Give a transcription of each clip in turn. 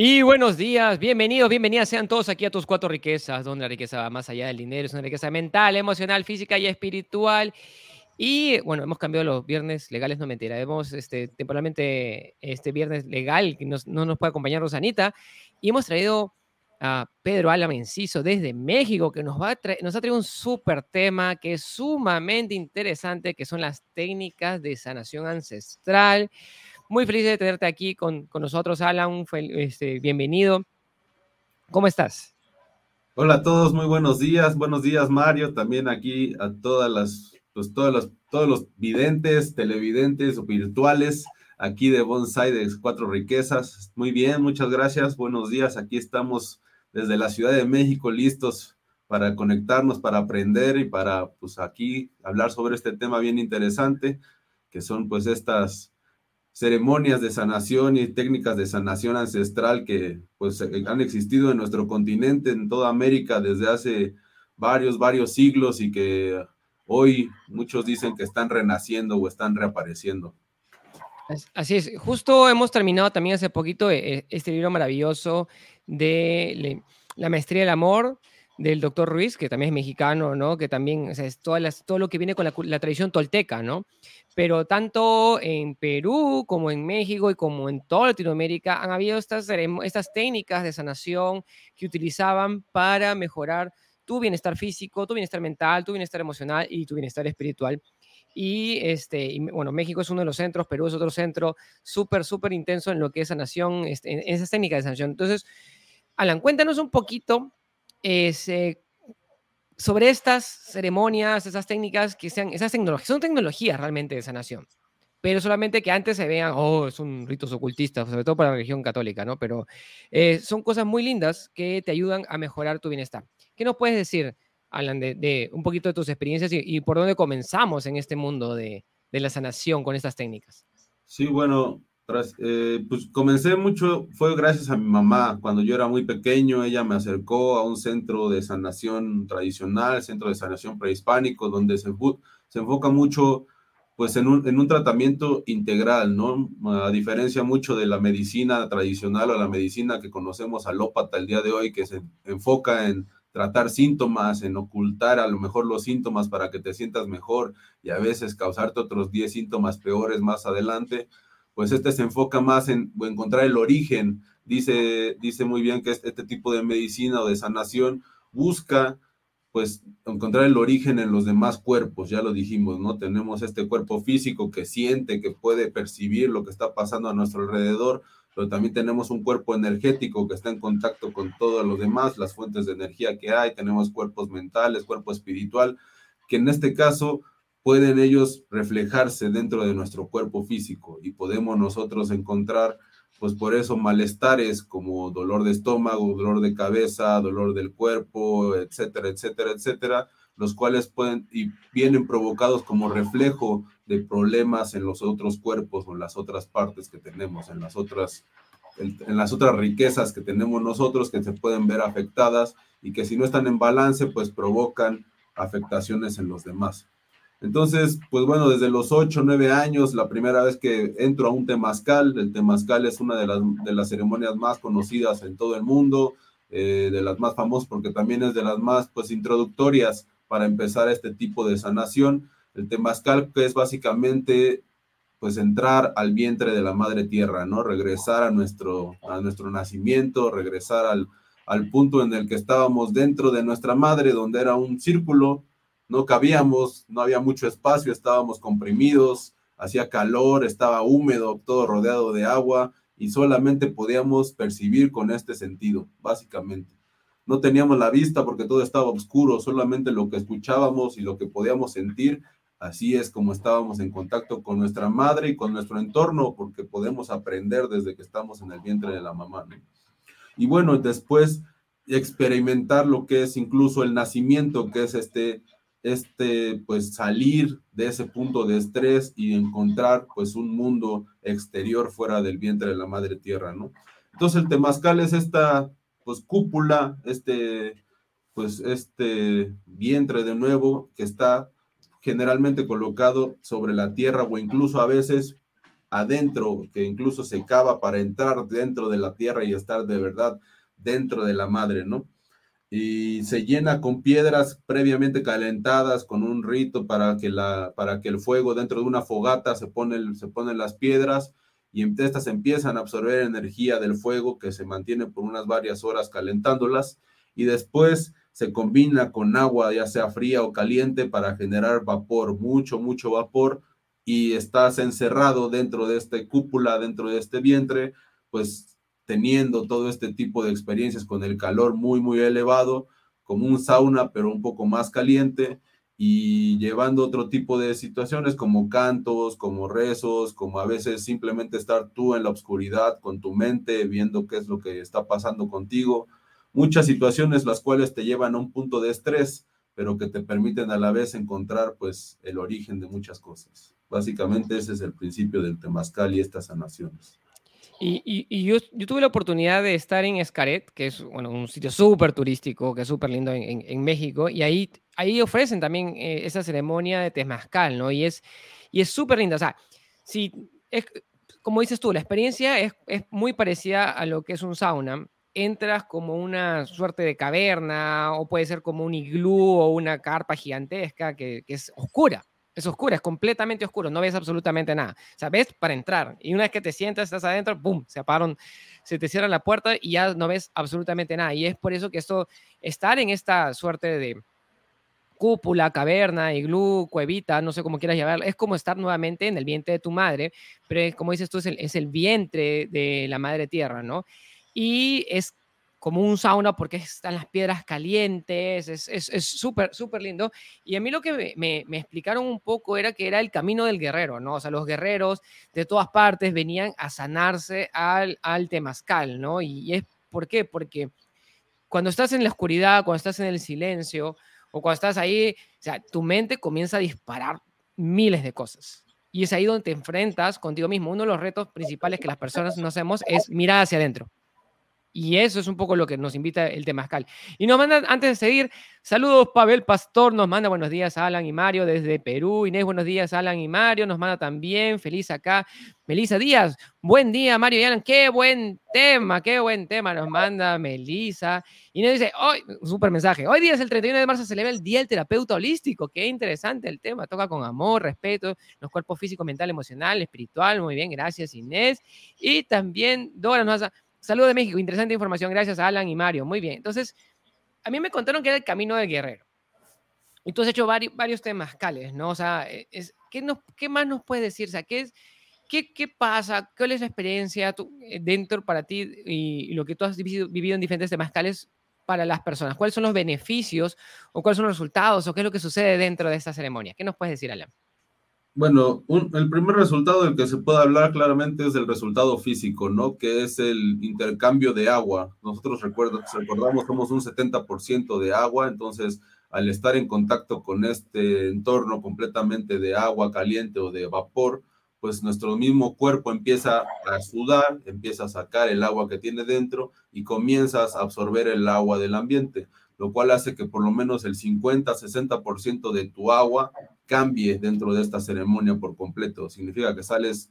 Y buenos días, bienvenidos, bienvenidas sean todos aquí a tus cuatro riquezas, donde la riqueza va más allá del dinero, es una riqueza mental, emocional, física y espiritual. Y bueno, hemos cambiado los viernes legales, no mentira, hemos este, temporalmente este viernes legal, que nos, no nos puede acompañar Rosanita, y hemos traído a Pedro Álame Enciso desde México, que nos, va a nos ha traído un súper tema que es sumamente interesante, que son las técnicas de sanación ancestral. Muy feliz de tenerte aquí con, con nosotros, Alan. Este, bienvenido. ¿Cómo estás? Hola a todos, muy buenos días. Buenos días, Mario. También aquí a todas las, pues todos los, todos los videntes, televidentes o virtuales aquí de Bonsai de Cuatro Riquezas. Muy bien, muchas gracias. Buenos días. Aquí estamos desde la Ciudad de México listos para conectarnos, para aprender y para, pues aquí hablar sobre este tema bien interesante, que son pues estas ceremonias de sanación y técnicas de sanación ancestral que pues eh, han existido en nuestro continente, en toda América desde hace varios, varios siglos y que hoy muchos dicen que están renaciendo o están reapareciendo. Así es, justo hemos terminado también hace poquito eh, este libro maravilloso de La Maestría del Amor, del doctor Ruiz, que también es mexicano, ¿no? Que también o sea, es todas las, todo lo que viene con la, tradición tolteca, ¿no? Pero tanto en Perú como en México y como en toda Latinoamérica han habido estas, estas técnicas de sanación que utilizaban para mejorar tu bienestar físico, tu bienestar mental, tu bienestar emocional y tu bienestar espiritual. Y, este, bueno, México es uno de los centros, Perú es otro centro súper, súper intenso en lo que es sanación, este, en esas técnicas de sanación. Entonces, Alan, cuéntanos un poquito eh, sobre estas ceremonias, esas técnicas que sean, esas tecnologías, son tecnologías realmente de sanación, pero solamente que antes se vean, oh, son ritos ocultistas, sobre todo para la religión católica, ¿no? Pero eh, son cosas muy lindas que te ayudan a mejorar tu bienestar. ¿Qué nos puedes decir, Alan, de, un poquito de tus experiencias y, por dónde comenzamos en este mundo de, de la sanación con estas técnicas? Sí, bueno, eh, pues comencé mucho, fue gracias a mi mamá. Cuando yo era muy pequeño, ella me acercó a un centro de sanación tradicional, centro de sanación prehispánico, donde se, se enfoca mucho pues en un, en un tratamiento integral, ¿no? A diferencia mucho de la medicina tradicional o la medicina que conocemos alópata el día de hoy, que se enfoca en tratar síntomas, en ocultar a lo mejor los síntomas para que te sientas mejor y a veces causarte otros 10 síntomas peores más adelante pues este se enfoca más en encontrar el origen. Dice, dice muy bien que este, este tipo de medicina o de sanación busca pues encontrar el origen en los demás cuerpos, ya lo dijimos, ¿no? Tenemos este cuerpo físico que siente, que puede percibir lo que está pasando a nuestro alrededor, pero también tenemos un cuerpo energético que está en contacto con todos los demás, las fuentes de energía que hay, tenemos cuerpos mentales, cuerpo espiritual, que en este caso pueden ellos reflejarse dentro de nuestro cuerpo físico y podemos nosotros encontrar, pues por eso, malestares como dolor de estómago, dolor de cabeza, dolor del cuerpo, etcétera, etcétera, etcétera, los cuales pueden y vienen provocados como reflejo de problemas en los otros cuerpos o en las otras partes que tenemos, en las otras en las otras riquezas que tenemos nosotros que se pueden ver afectadas y que si no están en balance, pues provocan afectaciones en los demás. Entonces, pues bueno, desde los 8, 9 años, la primera vez que entro a un temazcal, el temazcal es una de las, de las ceremonias más conocidas en todo el mundo, eh, de las más famosas porque también es de las más pues introductorias para empezar este tipo de sanación. El temazcal que es básicamente pues entrar al vientre de la madre tierra, ¿no? Regresar a nuestro, a nuestro nacimiento, regresar al, al punto en el que estábamos dentro de nuestra madre, donde era un círculo no cabíamos, no había mucho espacio, estábamos comprimidos, hacía calor, estaba húmedo, todo rodeado de agua y solamente podíamos percibir con este sentido, básicamente. No teníamos la vista porque todo estaba oscuro, solamente lo que escuchábamos y lo que podíamos sentir, así es como estábamos en contacto con nuestra madre y con nuestro entorno, porque podemos aprender desde que estamos en el vientre de la mamá. Y bueno, después experimentar lo que es incluso el nacimiento, que es este este, pues salir de ese punto de estrés y encontrar pues un mundo exterior fuera del vientre de la madre tierra, ¿no? Entonces el temazcal es esta pues cúpula, este pues este vientre de nuevo que está generalmente colocado sobre la tierra o incluso a veces adentro, que incluso se cava para entrar dentro de la tierra y estar de verdad dentro de la madre, ¿no? Y se llena con piedras previamente calentadas, con un rito para que, la, para que el fuego dentro de una fogata se, pone, se ponen las piedras y estas empiezan a absorber energía del fuego que se mantiene por unas varias horas calentándolas y después se combina con agua, ya sea fría o caliente, para generar vapor, mucho, mucho vapor, y estás encerrado dentro de esta cúpula, dentro de este vientre, pues teniendo todo este tipo de experiencias con el calor muy, muy elevado, como un sauna, pero un poco más caliente, y llevando otro tipo de situaciones como cantos, como rezos, como a veces simplemente estar tú en la oscuridad con tu mente, viendo qué es lo que está pasando contigo. Muchas situaciones las cuales te llevan a un punto de estrés, pero que te permiten a la vez encontrar pues el origen de muchas cosas. Básicamente ese es el principio del temazcal y estas sanaciones. Y, yo, tuve la oportunidad de estar en Escaret, que es bueno, un sitio súper turístico, que es súper lindo en, México, y ahí, ahí ofrecen también eh, esa ceremonia de Temazcal, ¿no? Y es y es súper linda. O sea, si es, como dices tú, la experiencia es, es muy parecida a lo que es un sauna. Entras como una suerte de caverna, o puede ser como un iglú o una carpa gigantesca que, que es oscura es oscura, es completamente oscuro, no ves absolutamente nada. O sea, ves para entrar y una vez que te sientas, estás adentro, ¡boom! Se apagan, se te cierra la puerta y ya no ves absolutamente nada. Y es por eso que esto, estar en esta suerte de cúpula, caverna, iglú, cuevita, no sé cómo quieras llamarlo, es como estar nuevamente en el vientre de tu madre, pero como dices tú, es el, es el vientre de la madre tierra, ¿no? Y es como un sauna porque están las piedras calientes, es súper, es, súper lindo. Y a mí lo que me, me, explicaron un poco era que era el camino del guerrero, ¿no? O sea, los guerreros de todas partes venían a sanarse al, al temazcal, ¿no? Y, es, ¿por qué? Porque cuando estás en la oscuridad, cuando estás en el silencio, o cuando estás ahí, o sea, tu mente comienza a disparar miles de cosas. Y es ahí donde te enfrentas contigo mismo. Uno de los retos principales que las personas no hacemos es mirar hacia adentro y eso es un poco lo que nos invita el Temazcal. Y nos manda, antes de seguir, saludos Pavel Pastor, nos manda buenos días Alan y Mario desde Perú. Inés, buenos días Alan y Mario, nos manda también, feliz acá. Melisa Díaz, buen día Mario y Alan, qué buen tema, qué buen tema nos manda Melisa. Inés dice, hoy, súper mensaje, hoy día es el 31 de marzo, se celebra el Día del Terapeuta Holístico, qué interesante el tema, toca con amor, respeto, los cuerpos físico, mental, emocional, espiritual, muy bien, gracias Inés. Y también Dora nos hace Saludos de México, interesante información, gracias a Alan y Mario. Muy bien, entonces, a mí me contaron que era el camino del guerrero. Y tú has hecho varios, varios temas, Cales, ¿no? O sea, e, es, ¿qué, nos, ¿qué más nos puedes decir? O sea, ¿qué, es, qué, qué pasa? ¿Cuál es la experiencia eh, dentro para ti y, lo que tú has vivido, en diferentes temas, Cales, para las personas? ¿Cuáles son los beneficios o cuáles son los resultados o qué es lo que sucede dentro de esta ceremonia? ¿Qué nos puedes decir, Alan? Bueno, el primer resultado del que se puede hablar claramente es el resultado físico, ¿no? Que es el intercambio de agua. Nosotros recuerdo, recordamos somos un 70% de agua, entonces al estar en contacto con este entorno completamente de agua caliente o de vapor, pues nuestro mismo cuerpo empieza a sudar, empieza a sacar el agua que tiene dentro y comienzas a absorber el agua del ambiente, lo cual hace que por lo menos el 50-60% de tu agua cambie dentro de esta ceremonia por completo. Significa que sales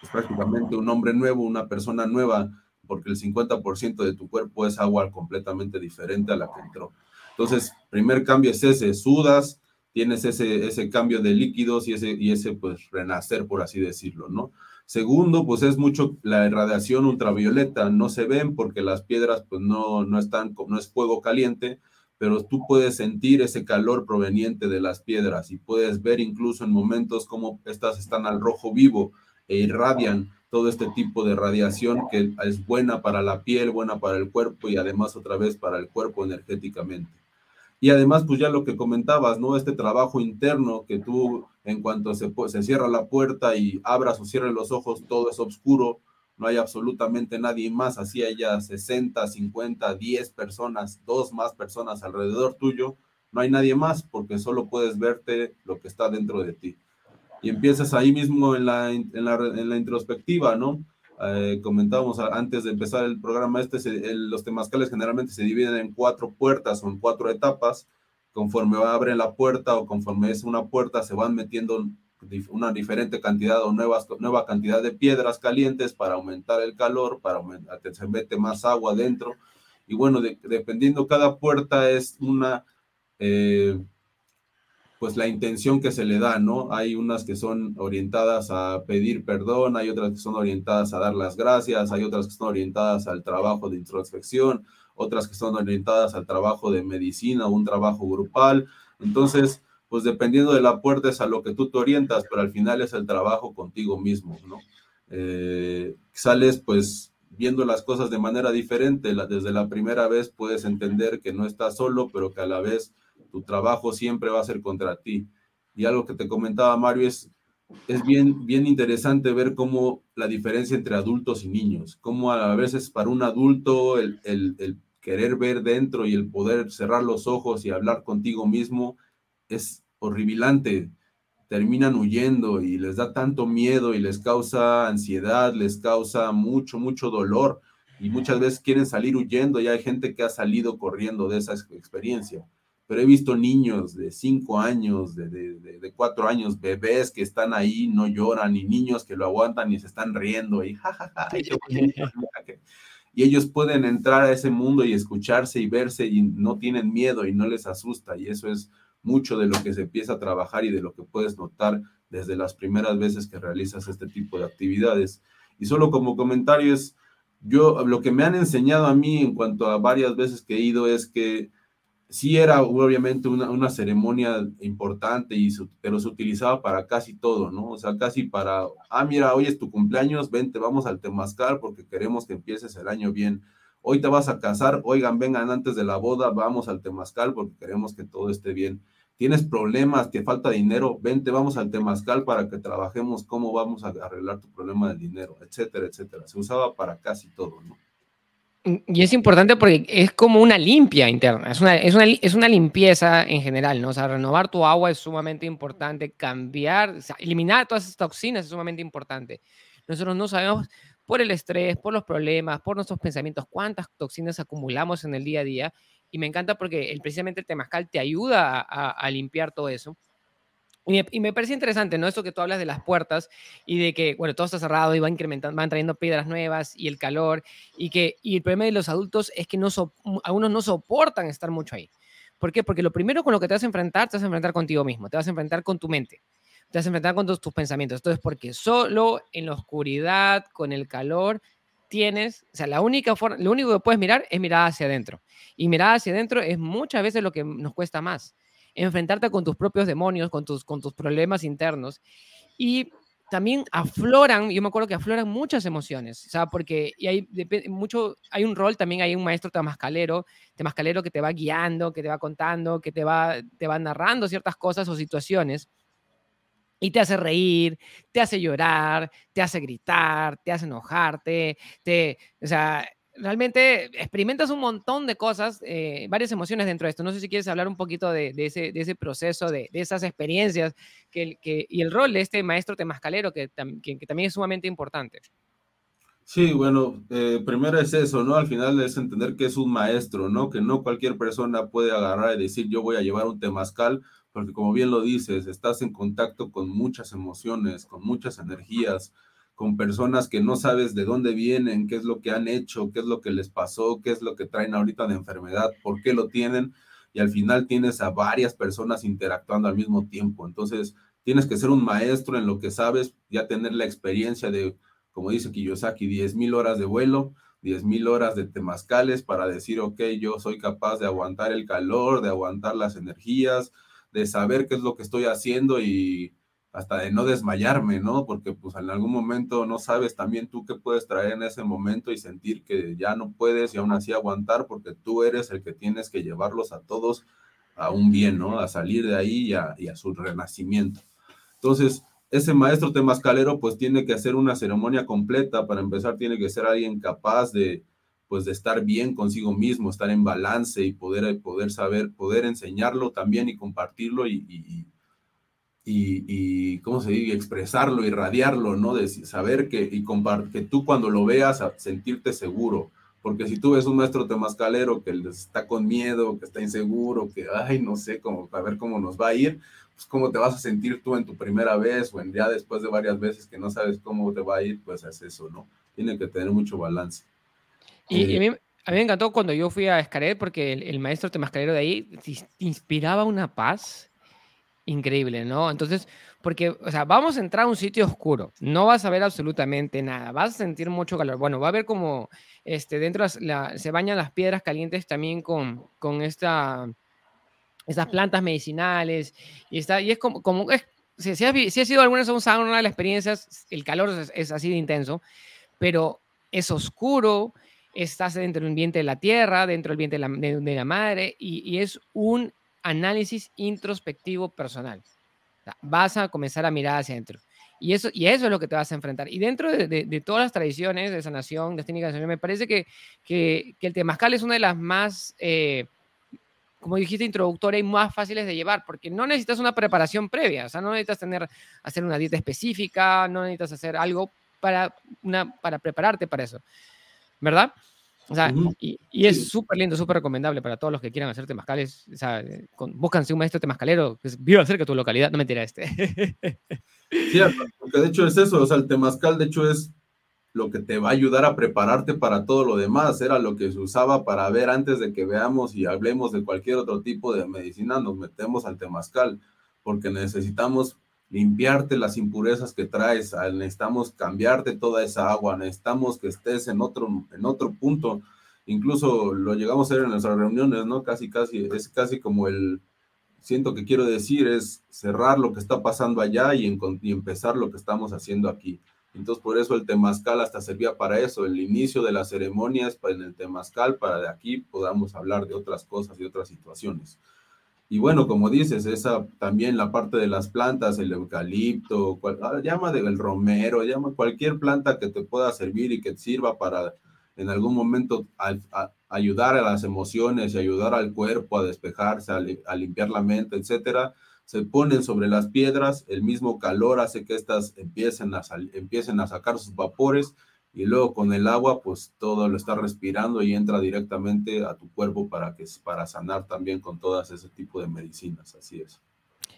pues, prácticamente un hombre nuevo, una persona nueva, porque el 50% de tu cuerpo es agua completamente diferente a la que entró. Entonces, primer cambio es ese, sudas, tienes ese, ese cambio de líquidos y ese, y ese, pues, renacer, por así decirlo, ¿no? Segundo, pues es mucho la irradiación ultravioleta, no se ven porque las piedras, pues, no, no están, no es fuego caliente, pero tú puedes sentir ese calor proveniente de las piedras y puedes ver incluso en momentos como estas están al rojo vivo e irradian todo este tipo de radiación que es buena para la piel, buena para el cuerpo y además otra vez para el cuerpo energéticamente. Y además, pues ya lo que comentabas, ¿no? Este trabajo interno que tú, en cuanto se, se cierra la puerta y abras o cierres los ojos, todo es oscuro, no hay absolutamente nadie más, así haya 60, 50, 10 personas, dos más personas alrededor tuyo, no hay nadie más porque solo puedes verte lo que está dentro de ti. Y empiezas ahí mismo en la, en la, en la introspectiva, ¿no? Eh, comentábamos antes de empezar el programa este, los temazcales generalmente se dividen en cuatro puertas o en cuatro etapas. Conforme abren la puerta o conforme es una puerta, se van metiendo una diferente cantidad o nuevas, nueva cantidad de piedras calientes para aumentar el calor, para aumentar, se mete más agua dentro. Y bueno, dependiendo cada puerta es una, eh, pues la intención que se le da, ¿no? Hay unas que son orientadas a pedir perdón, hay otras que son orientadas a dar las gracias, hay otras que son orientadas al trabajo de introspección, otras que son orientadas al trabajo de medicina un trabajo grupal. Entonces, pues dependiendo de la puerta es a lo que tú te orientas, pero al final es el trabajo contigo mismo, ¿no? Eh, sales pues viendo las cosas de manera diferente, desde la primera vez puedes entender que no estás solo, pero que a la vez tu trabajo siempre va a ser contra ti. Y algo que te comentaba Mario es, es bien, bien interesante ver cómo la diferencia entre adultos y niños, cómo a veces para un adulto el, el, el querer ver dentro y el poder cerrar los ojos y hablar contigo mismo es horribilante. Terminan huyendo y les da tanto miedo y les causa ansiedad, les causa mucho, mucho dolor y muchas veces quieren salir huyendo. Ya hay gente que ha salido corriendo de esa experiencia. Pero he visto niños de cinco años, de, de, cuatro años, bebés que están ahí, no lloran, y niños que lo aguantan y se están riendo y jajaja. y ellos pueden entrar a ese mundo y escucharse y verse y no tienen miedo y no les asusta. Y eso es mucho de lo que se empieza a trabajar y de lo que puedes notar desde las primeras veces que realizas este tipo de actividades. Y solo como comentario es, yo lo que me han enseñado a mí en cuanto a varias veces que he ido es que sí era obviamente una, ceremonia importante, y pero se utilizaba para casi todo, ¿no? O sea, casi para, ah, mira, hoy es tu cumpleaños, vente, vamos al Temazcal porque queremos que empieces el año bien hoy te vas a casar, oigan, vengan antes de la boda, vamos al temazcal porque queremos que todo esté bien. Tienes problemas, te falta dinero, vente, vamos al temazcal para que trabajemos cómo vamos a arreglar tu problema del dinero, etcétera, etcétera. Se usaba para casi todo, ¿no? Y es importante porque es como una limpia interna, es una, es una, es una limpieza en general, ¿no? O sea, renovar tu agua es sumamente importante, cambiar, eliminar todas esas toxinas es sumamente importante. Nosotros no sabemos por el estrés, por los problemas, por nuestros pensamientos, cuántas toxinas acumulamos en el día a día. Y me encanta porque el, precisamente el temazcal te ayuda a, limpiar todo eso. Y me, parece interesante, ¿no? Eso que tú hablas de las puertas y de que, bueno, todo está cerrado y van incrementando, van trayendo piedras nuevas y el calor. Y que y el problema de los adultos es que no algunos no soportan estar mucho ahí. ¿Por qué? Porque lo primero con lo que te vas a enfrentar, te vas a enfrentar contigo mismo, te vas a enfrentar con tu mente te vas a enfrentar con tus, tus pensamientos. Entonces, porque solo en la oscuridad, con el calor, tienes, o sea, la única forma, lo único que puedes mirar es mirar hacia adentro. Y mirar hacia adentro es muchas veces lo que nos cuesta más. Enfrentarte con tus propios demonios, con tus, con tus problemas internos. Y también afloran, yo me acuerdo que afloran muchas emociones, o sea, porque y hay, mucho, hay un rol también, hay un maestro temascalero, temascalero que te va guiando, que te va contando, que te va, te va narrando ciertas cosas o situaciones y te hace reír, te hace llorar, te hace gritar, te hace enojarte, te, o sea, realmente experimentas un montón de cosas, eh, varias emociones dentro de esto. No sé si quieres hablar un poquito de, ese, proceso, de, esas experiencias que, y el rol de este maestro temascalero que, que, también es sumamente importante. Sí, bueno, eh, primero es eso, ¿no? Al final es entender que es un maestro, ¿no? Que no cualquier persona puede agarrar y decir yo voy a llevar un temazcal porque como bien lo dices, estás en contacto con muchas emociones, con muchas energías, con personas que no sabes de dónde vienen, qué es lo que han hecho, qué es lo que les pasó, qué es lo que traen ahorita de enfermedad, por qué lo tienen, y al final tienes a varias personas interactuando al mismo tiempo. Entonces, tienes que ser un maestro en lo que sabes, ya tener la experiencia de, como dice Kiyosaki, 10 mil horas de vuelo, 10 mil horas de temazcales para decir, ok, yo soy capaz de aguantar el calor, de aguantar las energías, de saber qué es lo que estoy haciendo y hasta de no desmayarme, ¿no? Porque pues en algún momento no sabes también tú qué puedes traer en ese momento y sentir que ya no puedes y aún así aguantar porque tú eres el que tienes que llevarlos a todos a un bien, ¿no? A salir de ahí y a, su renacimiento. Entonces, ese maestro temascalero pues tiene que hacer una ceremonia completa, para empezar tiene que ser alguien capaz de, pues de estar bien consigo mismo, estar en balance y poder, poder saber, poder enseñarlo también y compartirlo y, y, ¿cómo se dice? Expresarlo, irradiarlo, ¿no? De saber que, y que tú cuando lo veas, sentirte seguro. Porque si tú ves un maestro temascalero que está con miedo, que está inseguro, que, ay, no sé, cómo, a ver cómo nos va a ir, pues, cómo te vas a sentir tú en tu primera vez o en ya después de varias veces que no sabes cómo te va a ir, pues es eso, ¿no? Tiene que tener mucho balance. Y, a, mí, a, mí, me encantó cuando yo fui a Escaret porque el, el maestro temascalero de ahí inspiraba una paz increíble, ¿no? Entonces, porque, o sea, vamos a entrar a un sitio oscuro, no vas a ver absolutamente nada, vas a sentir mucho calor. Bueno, va a haber como, este, dentro se bañan las piedras calientes también con, con esta, estas plantas medicinales, y, está, y es como, como es, si, si, has, si sido alguna vez a un sauna, una de las experiencias, el calor es, así de intenso, pero es oscuro, estás dentro del ambiente de la tierra, dentro del ambiente de la, de, la madre, y, y es un análisis introspectivo personal vas a comenzar a mirar hacia adentro. Y eso, y eso es lo que te vas a enfrentar. Y dentro de, todas las tradiciones de sanación, de técnicas de sanación, me parece que, que, el temazcal es una de las más, eh, como dijiste, introductoria y más fáciles de llevar, porque no necesitas una preparación previa, o sea, no necesitas tener, hacer una dieta específica, no necesitas hacer algo para, una, para prepararte para eso, ¿verdad? O sea, y, es súper lindo, súper recomendable para todos los que quieran hacer temazcales. O sea, con, búscanse un maestro temazcalero que viva cerca de tu localidad. No me tira este. Sí, porque de hecho es eso. O sea, el temazcal, de hecho, es lo que te va a ayudar a prepararte para todo lo demás. Era lo que se usaba para ver antes de que veamos y hablemos de cualquier otro tipo de medicina. Nos metemos al temazcal porque necesitamos limpiarte las impurezas que traes, necesitamos cambiarte toda esa agua, necesitamos que estés en otro, en otro punto. Incluso lo llegamos a ver en nuestras reuniones, ¿no? Casi, casi, es casi como el, siento que quiero decir, es cerrar lo que está pasando allá y, y empezar lo que estamos haciendo aquí. Entonces, por eso el temazcal hasta servía para eso, el inicio de las ceremonias en el temazcal, para de aquí podamos hablar de otras cosas y otras situaciones. Y bueno, como dices, esa también la parte de las plantas, el eucalipto, ah, llama del romero, llama cualquier planta que te pueda servir y que te sirva para en algún momento ayudar a las emociones y ayudar al cuerpo a despejarse, a, limpiar la mente, etcétera, se ponen sobre las piedras, el mismo calor hace que éstas empiecen a, empiecen a sacar sus vapores y luego con el agua, pues todo lo está respirando y entra directamente a tu cuerpo para, que, para sanar también con todas ese tipo de medicinas, así es.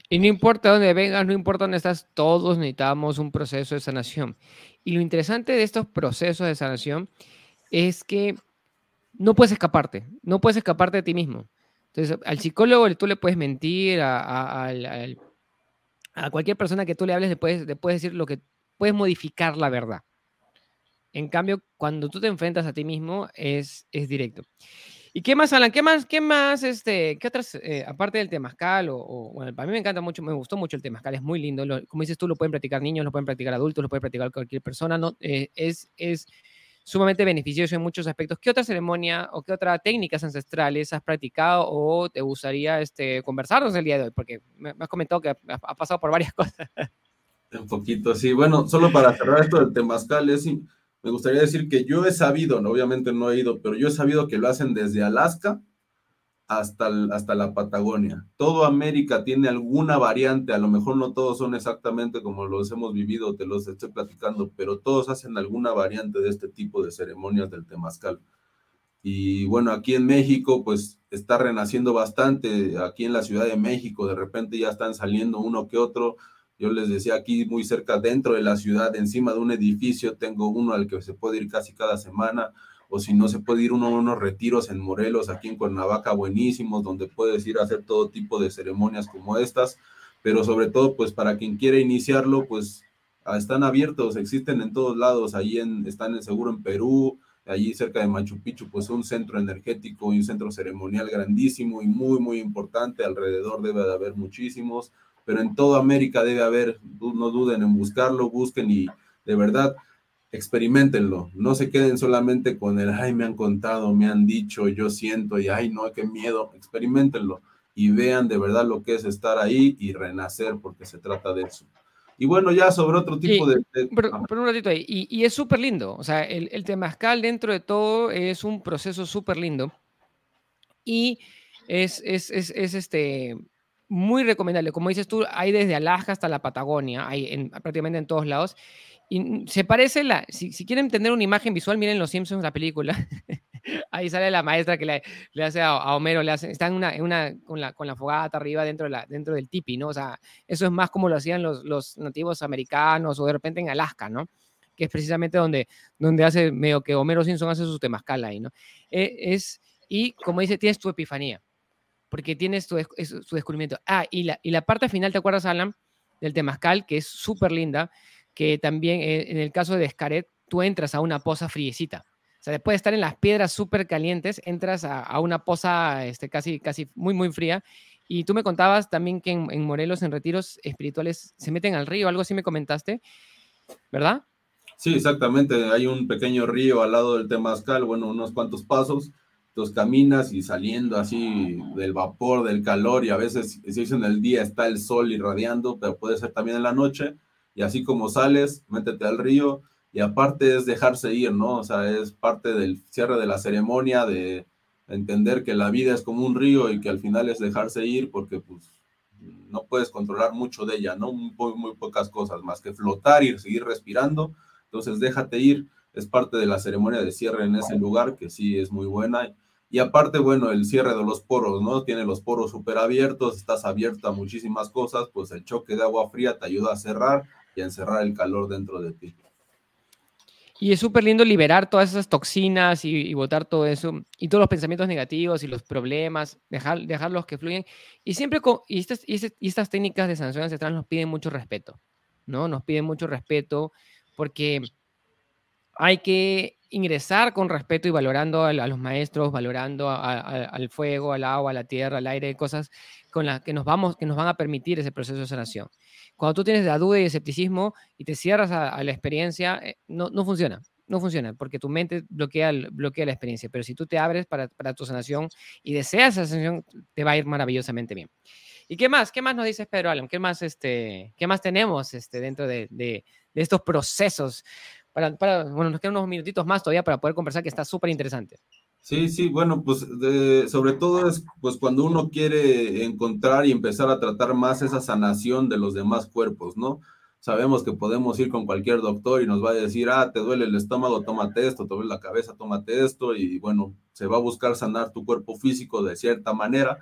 Y no importa dónde vengas, no importa dónde estás, todos necesitamos un proceso de sanación. Y lo interesante de estos procesos de sanación es que no puedes escaparte, no puedes escaparte de ti mismo. Entonces, al psicólogo tú le puedes mentir, a, a, cualquier persona que tú le hables le puedes, le puedes decir lo que puedes modificar la verdad. En cambio, cuando tú te enfrentas a ti mismo, es, es directo. ¿Y qué más, Alan? ¿Qué más, qué más, este, qué otras, eh, aparte del temazcal, o, o, bueno, para mí me encanta mucho, me gustó mucho el temazcal, es muy lindo. como dices tú, lo pueden practicar niños, lo pueden practicar adultos, lo puede practicar cualquier persona, ¿no? Eh, es, es sumamente beneficioso en muchos aspectos. ¿Qué otra ceremonia o qué otras técnicas ancestrales has practicado o te gustaría este, conversarnos el día de hoy? Porque me, has comentado que ha, pasado por varias cosas. Un poquito, sí. Bueno, solo para cerrar esto del temazcal, es me gustaría decir que yo he sabido, obviamente no he ido, pero yo he sabido que lo hacen desde Alaska hasta, hasta la Patagonia. Todo América tiene alguna variante, a lo mejor no todos son exactamente como los hemos vivido, te los estoy platicando, pero todos hacen alguna variante de este tipo de ceremonias del temazcal. Y bueno, aquí en México, pues está renaciendo bastante, aquí en la Ciudad de México, de repente ya están saliendo uno que otro, yo les decía aquí muy cerca dentro de la ciudad, encima de un edificio, tengo uno al que se puede ir casi cada semana, o si no se puede ir uno a unos retiros en Morelos, aquí en Cuernavaca, buenísimos, donde puedes ir a hacer todo tipo de ceremonias como estas, pero sobre todo, pues para quien quiere iniciarlo, pues ah, están abiertos, existen en todos lados, ahí en, están en seguro en Perú, allí cerca de Machu Picchu, pues un centro energético y un centro ceremonial grandísimo y muy, muy importante, alrededor debe de haber muchísimos, pero en toda América debe haber, no duden en buscarlo, busquen y de verdad experimentenlo, no se queden solamente con el, ay, me han contado, me han dicho, yo siento y, ay, no, qué miedo, experimentenlo y vean de verdad lo que es estar ahí y renacer, porque se trata de eso. Y bueno, ya sobre otro tipo de... Pero, un ratito ahí, y, es súper lindo, o sea, el, el temazcal dentro de todo es un proceso súper lindo y es, es, es, es este muy recomendable. Como dices tú, hay desde Alaska hasta la Patagonia, hay en, prácticamente en todos lados. Y se parece, la, si, quieren tener una imagen visual, miren Los Simpsons, la película. ahí sale la maestra que le, le hace a, Homero, le hace, está en una, en una con, la, con la fogata arriba dentro, de la, dentro del tipi, ¿no? O sea, eso es más como lo hacían los, los nativos americanos o de repente en Alaska, ¿no? Que es precisamente donde, donde hace medio que Homero Simpson hace su temazcal ahí, ¿no? E, es, y como dice, tienes tu epifanía, porque tienes tu, su descubrimiento. Ah, y la, y la parte final, ¿te acuerdas, Alan? Del temazcal, que es súper linda, que también eh, en el caso de Descaret, tú entras a una poza friecita. O sea, después de estar en las piedras súper calientes, entras a, una poza este, casi, casi muy, muy fría. Y tú me contabas también que en, Morelos, en retiros espirituales, se meten al río, algo así me comentaste, ¿verdad? Sí, exactamente. Hay un pequeño río al lado del Temazcal, bueno, unos cuantos pasos. Entonces caminas y saliendo así del vapor, del calor, y a veces, si es en el día, está el sol irradiando, pero puede ser también en la noche. Y así como sales, métete al río, y aparte es dejarse ir, ¿no? O sea, es parte del cierre de la ceremonia, de entender que la vida es como un río y que al final es dejarse ir porque pues no puedes controlar mucho de ella, ¿no? Muy, muy pocas cosas más que flotar y seguir respirando. Entonces déjate ir, es parte de la ceremonia de cierre en ese lugar que sí es muy buena. Y aparte, bueno, el cierre de los poros, ¿no? Tiene los poros súper abiertos, estás abierta a muchísimas cosas, pues el choque de agua fría te ayuda a cerrar y a encerrar el calor dentro de ti. Y es súper lindo liberar todas esas toxinas y, botar todo eso, y todos los pensamientos negativos y los problemas, dejar, dejarlos que fluyen. Y siempre, con, y, estas, y, estas técnicas de sanación ancestral nos piden mucho respeto, ¿no? Nos piden mucho respeto porque hay que ingresar con respeto y valorando a, los maestros, valorando al fuego, al agua, a la tierra, al aire, cosas con las que nos, vamos, que nos van a permitir ese proceso de sanación. Cuando tú tienes la duda y escepticismo y te cierras a, la experiencia, eh, no, no, funciona, no funciona, porque tu mente bloquea, bloquea la experiencia. Pero si tú te abres para, tu sanación y deseas esa sanación, te va a ir maravillosamente bien. ¿Y qué más? ¿Qué más nos dices, Pedro Alan? ¿Qué más, este, qué más tenemos este, dentro de, de, de estos procesos? Para, para, bueno, nos quedan unos minutitos más todavía para poder conversar, que está súper interesante. Sí, sí, bueno, pues sobre todo es pues cuando uno quiere encontrar y empezar a tratar más esa sanación de los demás cuerpos, ¿no? Sabemos que podemos ir con cualquier doctor y nos va a decir, ah, te duele el estómago, tómate esto, te duele la cabeza, tómate esto, y bueno, se va a buscar sanar tu cuerpo físico de cierta manera,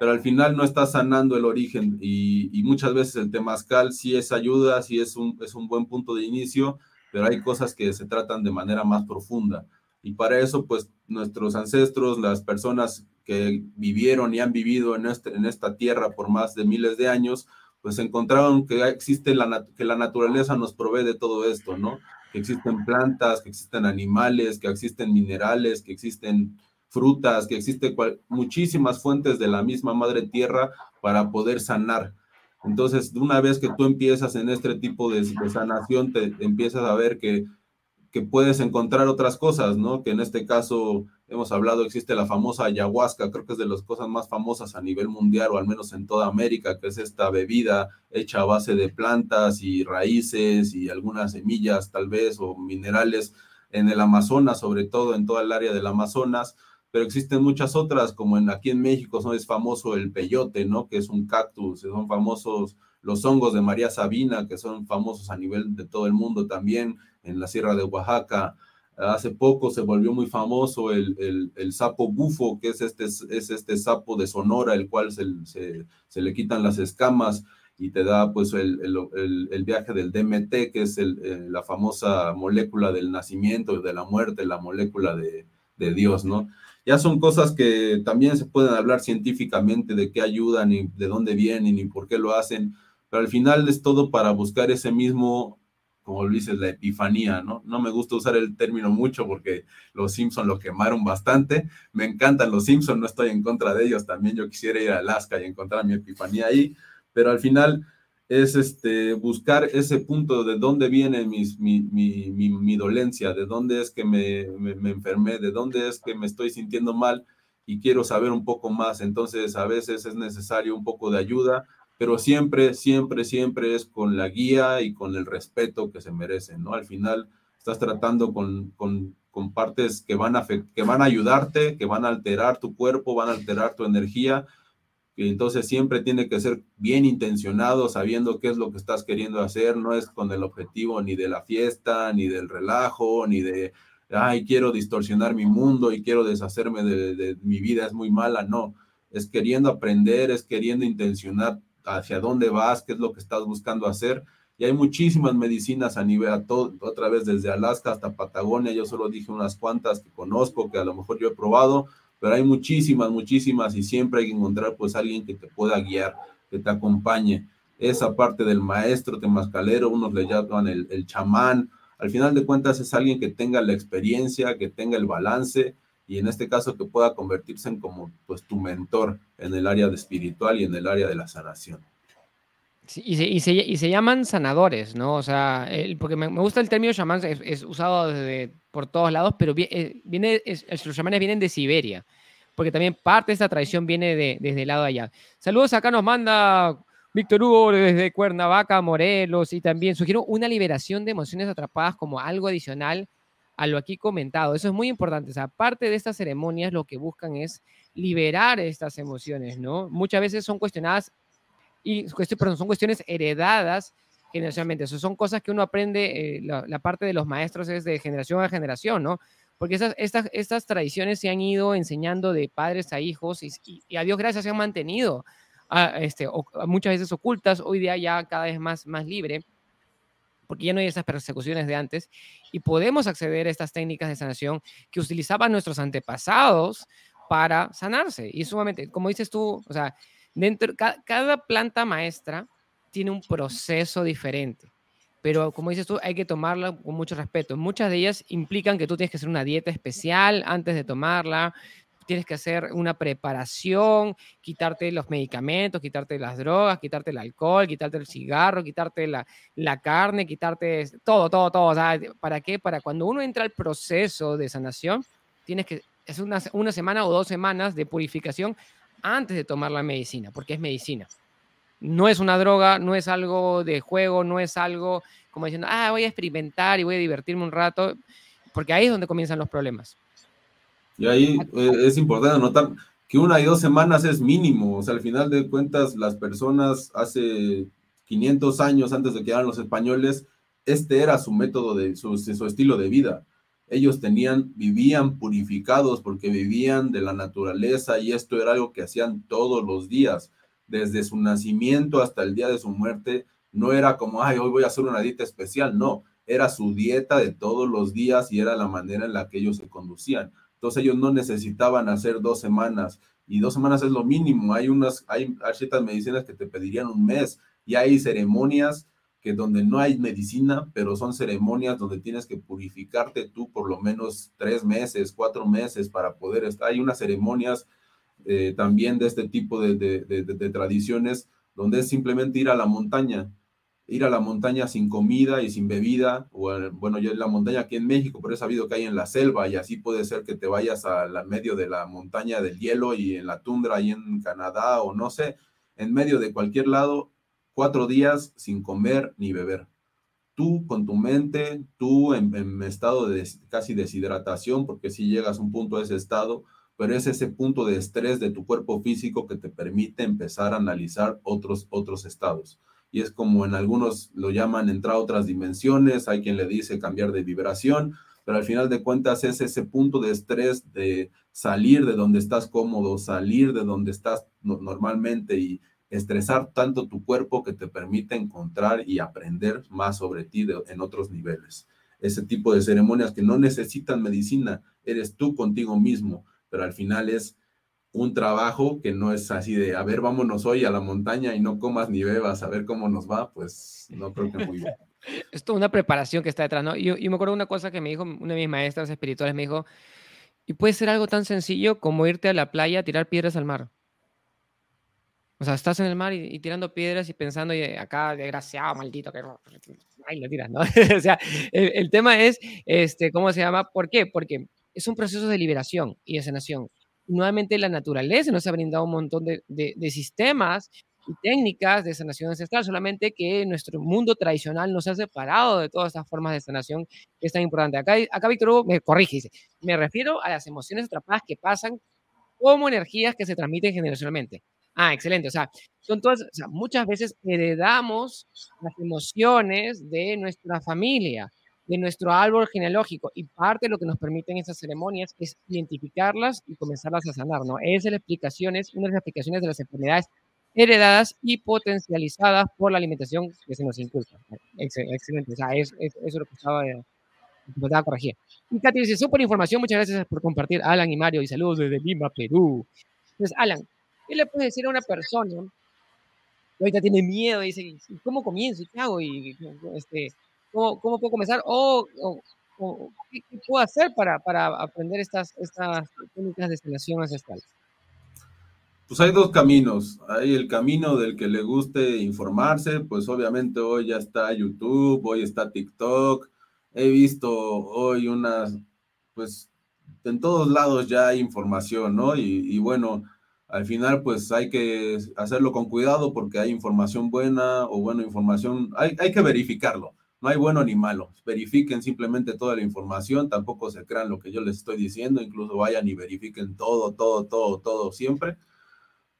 pero al final no está sanando el origen y, y muchas veces el temazcal sí es ayuda, sí es un, es un buen punto de inicio, pero hay cosas que se tratan de manera más profunda. Y para eso, pues nuestros ancestros, las personas que vivieron y han vivido en, este, en esta tierra por más de miles de años, pues encontraron que existe la, que la naturaleza nos provee de todo esto, ¿no? Que existen plantas, que existen animales, que existen minerales, que existen frutas, que existen muchísimas fuentes de la misma madre tierra para poder sanar. Entonces, una vez que tú empiezas en este tipo de, de sanación, te empiezas a ver que que puedes encontrar otras cosas, ¿no? Que en este caso hemos hablado, existe la famosa ayahuasca, creo que es de las cosas más famosas a nivel mundial o al menos en toda América, que es esta bebida hecha a base de plantas y raíces y algunas semillas tal vez o minerales en el Amazonas, sobre todo en toda el área del Amazonas, pero existen muchas otras, como en, aquí en México ¿no? es famoso el peyote, ¿no? Que es un cactus, son famosos los hongos de María Sabina, que son famosos a nivel de todo el mundo también, en la Sierra de Oaxaca. Hace poco se volvió muy famoso el, el, sapo bufo, que es este, es este sapo de Sonora, el cual se, se, le quitan las escamas y te da pues el, el viaje del DMT, que es eh, la famosa molécula del nacimiento de la muerte, la molécula de, de Dios, ¿no? Ya son cosas que también se pueden hablar científicamente de qué ayudan y de dónde vienen y por qué lo hacen, pero al final es todo para buscar ese mismo como lo dices, la epifanía, ¿no? No me gusta usar el término mucho porque los Simpson lo quemaron bastante. Me encantan los Simpson, no estoy en contra de ellos. También yo quisiera ir a Alaska y encontrar mi epifanía ahí, pero al final es este, buscar ese punto de dónde viene mis, mi, mi, mi, dolencia, de dónde es que me, me, enfermé, de dónde es que me estoy sintiendo mal y quiero saber un poco más. Entonces, a veces es necesario un poco de ayuda pero siempre, siempre, siempre es con la guía y con el respeto que se merecen, ¿no? Al final estás tratando con, con, con partes que van, a, que van a ayudarte, que van a alterar tu cuerpo, van a alterar tu energía, entonces siempre tiene que ser bien intencionado, sabiendo qué es lo que estás queriendo hacer, no es con el objetivo ni de la fiesta, ni del relajo, ni de ay, quiero distorsionar mi mundo y quiero deshacerme de, mi vida, es muy mala, no, es queriendo aprender, es queriendo intencionar hacia dónde vas, qué es lo que estás buscando hacer. Y hay muchísimas medicinas a nivel, a todo, otra vez desde Alaska hasta Patagonia, yo solo dije unas cuantas que conozco, que a lo mejor yo he probado, pero hay muchísimas, muchísimas y siempre hay que encontrar pues alguien que te pueda guiar, que te acompañe. Esa parte del maestro temascalero, unos le llaman el, el chamán, al final de cuentas es alguien que tenga la experiencia, que tenga el balance y en este caso que pueda convertirse en como pues tu mentor en el área de espiritual y en el área de la sanación. y, se, y, se, y, se, llaman sanadores, ¿no? O sea, porque me, me, gusta el término chamán, es usado desde, por todos lados, pero eh, viene, es, los chamanes vienen de Siberia, porque también parte de esta tradición viene de, desde el lado de allá. Saludos, acá nos manda Víctor Hugo desde Cuernavaca, Morelos, y también sugiero una liberación de emociones atrapadas como algo adicional a lo aquí comentado. Eso es muy importante. O sea, aparte de estas ceremonias, lo que buscan es liberar estas emociones, ¿no? Muchas veces son cuestionadas y perdón, son cuestiones heredadas generacionalmente. Eso son cosas que uno aprende, eh, la, parte de los maestros es de generación a generación, ¿no? Porque esas, estas, estas tradiciones se han ido enseñando de padres a hijos y, a Dios gracias se han mantenido este, muchas veces ocultas, hoy día ya cada vez más, más libre porque ya no hay esas persecuciones de antes, y podemos acceder a estas técnicas de sanación que utilizaban nuestros antepasados para sanarse. Y sumamente, como dices tú, o sea, dentro, ca cada planta maestra tiene un proceso diferente. Pero como dices tú, hay que tomarla con mucho respeto. Muchas de ellas implican que tú tienes que hacer una dieta especial antes de tomarla, tienes que hacer una preparación, quitarte los medicamentos, quitarte las drogas, quitarte el alcohol, quitarte el cigarro, quitarte la, la carne, quitarte todo, todo, todo. O sea, ¿Para qué? Para cuando uno entra al proceso de sanación, tienes que, es una, una semana o dos semanas de purificación antes de tomar la medicina, porque es medicina. No es una droga, no es algo de juego, no es algo como diciendo, ah, voy a experimentar y voy a divertirme un rato, porque ahí es donde comienzan los problemas. Y ahí eh, es importante notar que una y dos semanas es mínimo, o sea, al final de cuentas las personas hace 500 años antes de que llegaran los españoles, este era su método de su, su estilo de vida. Ellos tenían, vivían purificados porque vivían de la naturaleza y esto era algo que hacían todos los días, desde su nacimiento hasta el día de su muerte. No era como, ay, hoy voy a hacer una dieta especial, no, era su dieta de todos los días y era la manera en la que ellos se conducían. Entonces ellos no necesitaban hacer dos semanas y dos semanas es lo mínimo. Hay unas, hay, ciertas medicinas que te pedirían un mes y hay ceremonias que donde no hay medicina, pero son ceremonias donde tienes que purificarte tú por lo menos tres meses, cuatro meses para poder estar. Hay unas ceremonias eh, también de este tipo de, de, de, tradiciones donde es simplemente ir a la montaña ir a la montaña sin comida y sin bebida, o bueno, yo en la montaña aquí en México, pero he sabido que hay en la selva y así puede ser que te vayas al medio de la montaña del hielo y en la tundra ahí en Canadá o no sé, en medio de cualquier lado, cuatro días sin comer ni beber. Tú con tu mente, tú en, en estado de casi deshidratación, porque si llegas a un punto de ese estado, pero es ese punto de estrés de tu cuerpo físico que te permite empezar a analizar otros, otros estados y es como en algunos lo llaman entrar a otras dimensiones, hay quien le dice cambiar de vibración, pero al final de cuentas es ese punto de estrés de salir de donde estás cómodo, salir de donde estás normalmente y estresar tanto tu cuerpo que te permite encontrar y aprender más sobre ti en otros niveles. Ese tipo de ceremonias que no necesitan medicina, eres tú contigo mismo, pero al final es un trabajo que no es así de, a ver, vámonos hoy a la montaña y no comas ni bebas, a ver cómo nos va, pues no creo que muy bien. es toda una preparación que está detrás, ¿no? Y, y me acuerdo una cosa que me dijo una de mis maestras espirituales, me dijo, y puede ser algo tan sencillo como irte a la playa a tirar piedras al mar. O sea, estás en el mar y, tirando piedras y pensando, y acá, desgraciado, maldito, que ay, lo tiras, ¿no? o sea, el, el, tema es, este, ¿cómo se llama? ¿Por qué? Porque es un proceso de liberación y de sanación nuevamente la naturaleza nos ha brindado un montón de, de, de sistemas y técnicas de sanación ancestral, solamente que nuestro mundo tradicional nos ha separado de todas estas formas de sanación que es tan importante. Acá, acá Víctor Hugo me corrige, dice, me refiero a las emociones atrapadas que pasan como energías que se transmiten generacionalmente. Ah, excelente. O sea, son todas, o sea, muchas veces heredamos las emociones de nuestra familia de nuestro árbol genealógico y parte de lo que nos permiten esas ceremonias es identificarlas y comenzarlas a sanar, ¿no? Esa es la explicación, es una de las explicaciones de las enfermedades heredadas y potencializadas por la alimentación que se nos inculca. Excelente, o sea, es, eso es lo que estaba, eh, estaba corregir. Y Katy dice, súper información, muchas gracias por compartir, Alan y Mario, y saludos desde Lima, Perú. Entonces, Alan, ¿qué le puedes decir a una persona que ahorita tiene miedo y dice, ¿cómo comienzo? ¿Qué hago? Y, este, ¿cómo, ¿Cómo puedo comenzar? ¿O, qué, puedo hacer para, para aprender estas, estas técnicas de sanación ancestral? Pues hay dos caminos. Hay el camino del que le guste informarse, pues obviamente hoy ya está YouTube, hoy está TikTok. He visto hoy unas, pues en todos lados ya hay información, ¿no? Y, bueno, al final pues hay que hacerlo con cuidado porque hay información buena o buena información, hay, hay que verificarlo. No hay bueno ni malo. Verifiquen simplemente toda la información, tampoco se crean lo que yo les estoy diciendo, incluso vayan y verifiquen todo, todo, todo, todo siempre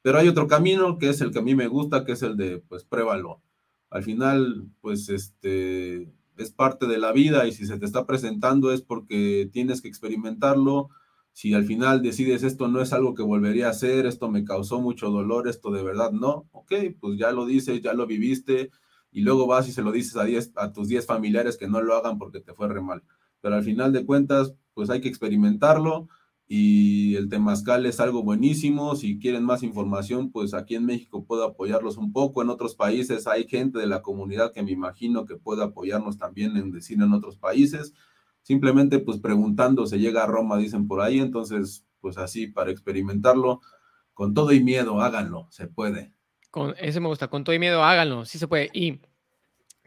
pero hay otro camino que es el que a mí me gusta, que es el de, pues, pruébalo. Al final, pues, este, es parte de la vida y si se te está presentando es porque tienes que experimentarlo. Si al final decides esto no es algo que volvería a hacer, esto me causó mucho dolor, esto de verdad no, ok, pues ya lo dices, ya lo viviste y luego vas y se lo dices a, tus 10 familiares que no lo hagan porque te fue re mal. Pero al final de cuentas, pues hay que experimentarlo y el temazcal es algo buenísimo. Si quieren más información, pues aquí en México puedo apoyarlos un poco. En otros países hay gente de la comunidad que me imagino que puede apoyarnos también en decir en otros países. Simplemente pues preguntando se llega a Roma, dicen por ahí. Entonces, pues así para experimentarlo, con todo y miedo, háganlo, se puede. Con, ese me gusta, con todo y miedo, háganlo, sí se puede. Y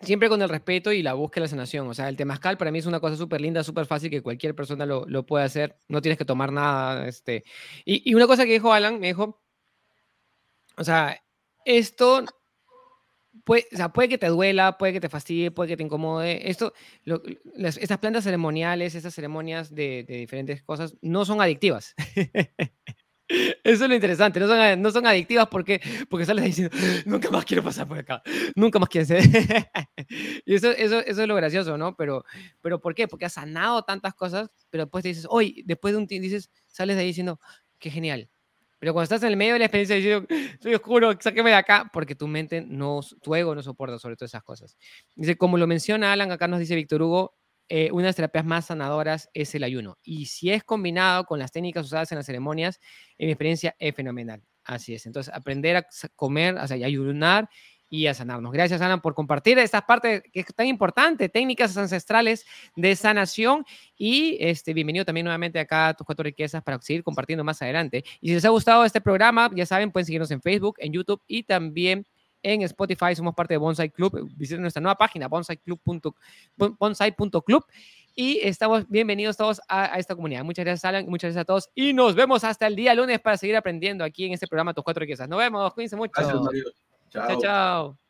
siempre con el respeto y la búsqueda de la sanación. O sea, el temazcal para mí es una cosa súper linda, súper fácil que cualquier persona lo, lo, puede hacer. No tienes que tomar nada. Este. Y, y, una cosa que dijo Alan, me dijo, o sea, esto puede, o sea, puede que te duela, puede que te fastidie, puede que te incomode. Esto, las, estas plantas ceremoniales, estas ceremonias de, de diferentes cosas, no son adictivas. Eso es lo interesante, no son, no son adictivas porque, porque sales diciendo, nunca más quiero pasar por acá, nunca más quiero ser. y eso, eso, eso es lo gracioso, ¿no? Pero, pero ¿por qué? Porque has sanado tantas cosas, pero después te dices, hoy, después de un tiempo, dices, sales de ahí diciendo, qué genial. Pero cuando estás en el medio de la experiencia diciendo, soy oscuro, sáqueme de acá, porque tu mente, no, tu ego no soporta sobre todas esas cosas. Dice, como lo menciona Alan, acá nos dice Víctor Hugo, eh, una de las terapias más sanadoras es el ayuno. Y si es combinado con las técnicas usadas en las ceremonias, en mi experiencia es fenomenal. Así es. Entonces, aprender a comer, o a ayunar y a sanarnos. Gracias, Ana, por compartir esta parte que es tan importante, técnicas ancestrales de sanación. Y este, bienvenido también nuevamente acá a tus cuatro riquezas para seguir compartiendo más adelante. Y si les ha gustado este programa, ya saben, pueden seguirnos en Facebook, en YouTube y también en Spotify. Somos parte de Bonsai Club. Visiten nuestra nueva página, bonsai.club. Y estamos bienvenidos todos a, esta comunidad. Muchas gracias, Alan. Muchas gracias a todos. Y nos vemos hasta el día lunes para seguir aprendiendo aquí en este programa Tus Cuatro Riquezas. Nos vemos. Cuídense mucho. Gracias, Mario. chao. chao.